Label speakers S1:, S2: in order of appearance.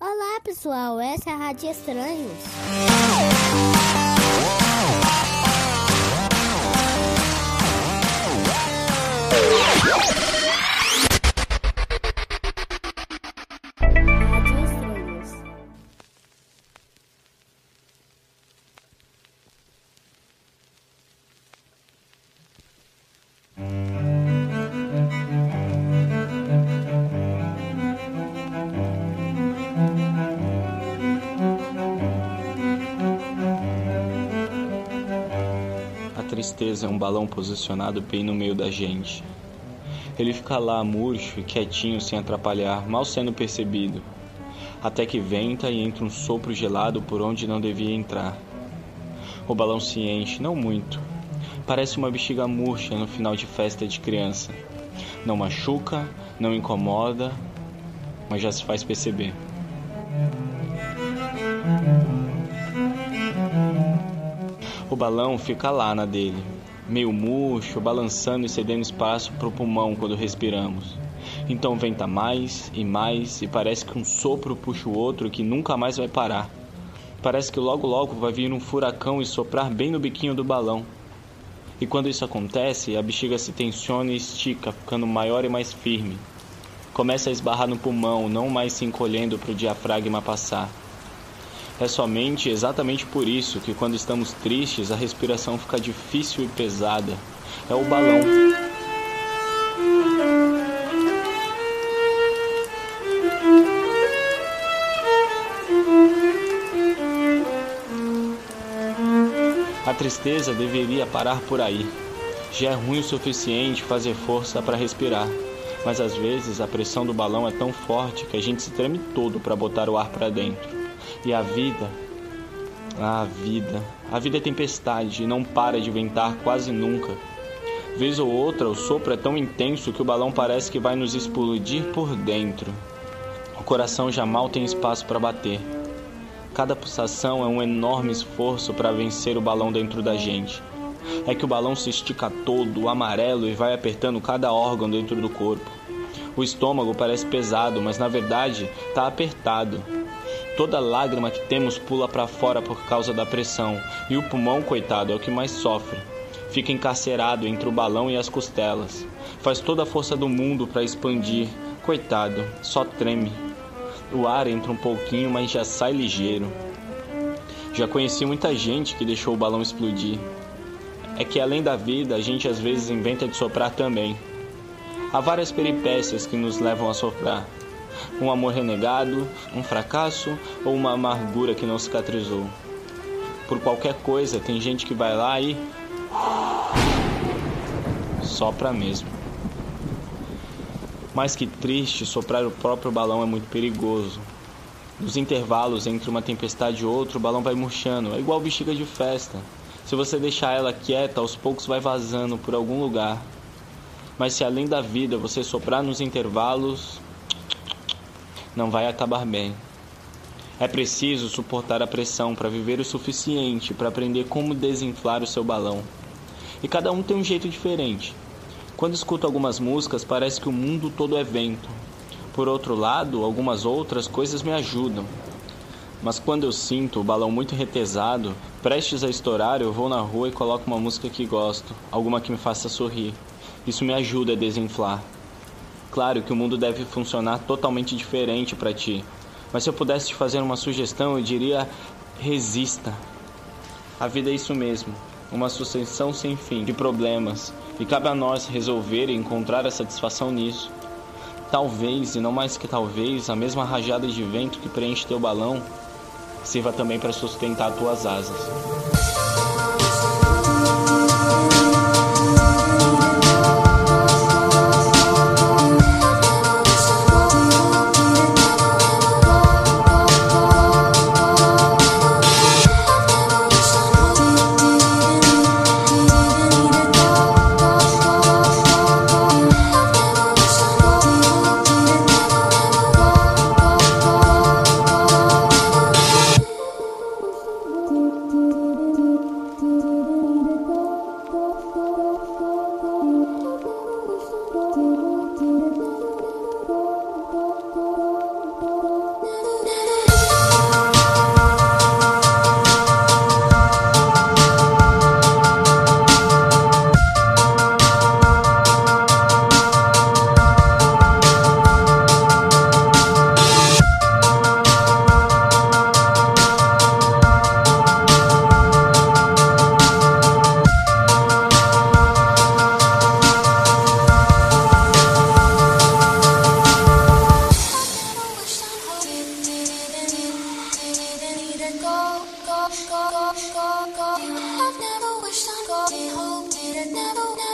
S1: Olá pessoal, essa é a Rádio Estranhos.
S2: A tristeza é um balão posicionado bem no meio da gente. Ele fica lá murcho e quietinho sem atrapalhar, mal sendo percebido. Até que venta e entra um sopro gelado por onde não devia entrar. O balão se enche, não muito. Parece uma bexiga murcha no final de festa de criança. Não machuca, não incomoda, mas já se faz perceber. O balão fica lá na dele, meio murcho, balançando e cedendo espaço para o pulmão quando respiramos. Então venta mais e mais e parece que um sopro puxa o outro que nunca mais vai parar. Parece que logo logo vai vir um furacão e soprar bem no biquinho do balão. E quando isso acontece, a bexiga se tensiona e estica, ficando maior e mais firme. Começa a esbarrar no pulmão, não mais se encolhendo para o diafragma passar. É somente exatamente por isso que quando estamos tristes a respiração fica difícil e pesada. É o balão. A tristeza deveria parar por aí. Já é ruim o suficiente fazer força para respirar, mas às vezes a pressão do balão é tão forte que a gente se treme todo para botar o ar para dentro. E a vida, a vida, a vida é tempestade e não para de ventar quase nunca. Vez ou outra, o sopro é tão intenso que o balão parece que vai nos explodir por dentro. O coração já mal tem espaço para bater. Cada pulsação é um enorme esforço para vencer o balão dentro da gente. É que o balão se estica todo, amarelo, e vai apertando cada órgão dentro do corpo. O estômago parece pesado, mas na verdade está apertado. Toda lágrima que temos pula para fora por causa da pressão, e o pulmão, coitado, é o que mais sofre. Fica encarcerado entre o balão e as costelas. Faz toda a força do mundo para expandir. Coitado, só treme. O ar entra um pouquinho, mas já sai ligeiro. Já conheci muita gente que deixou o balão explodir. É que além da vida, a gente às vezes inventa de soprar também. Há várias peripécias que nos levam a soprar um amor renegado, um fracasso ou uma amargura que não cicatrizou. Por qualquer coisa, tem gente que vai lá e. sopra mesmo. Mais que triste, soprar o próprio balão é muito perigoso. Nos intervalos entre uma tempestade e outra, o balão vai murchando, é igual bexiga de festa. Se você deixar ela quieta, aos poucos vai vazando por algum lugar. Mas se além da vida você soprar nos intervalos, não vai acabar bem. É preciso suportar a pressão para viver o suficiente para aprender como desinflar o seu balão. E cada um tem um jeito diferente. Quando escuto algumas músicas, parece que o mundo todo é vento. Por outro lado, algumas outras coisas me ajudam. Mas quando eu sinto o balão muito retesado, prestes a estourar, eu vou na rua e coloco uma música que gosto, alguma que me faça sorrir. Isso me ajuda a desinflar. Claro que o mundo deve funcionar totalmente diferente para ti, mas se eu pudesse te fazer uma sugestão, eu diria: resista. A vida é isso mesmo, uma sucessão sem fim de problemas, e cabe a nós resolver e encontrar a satisfação nisso. Talvez, e não mais que talvez, a mesma rajada de vento que preenche teu balão sirva também para sustentar tuas asas.
S1: did hope, did it never, know?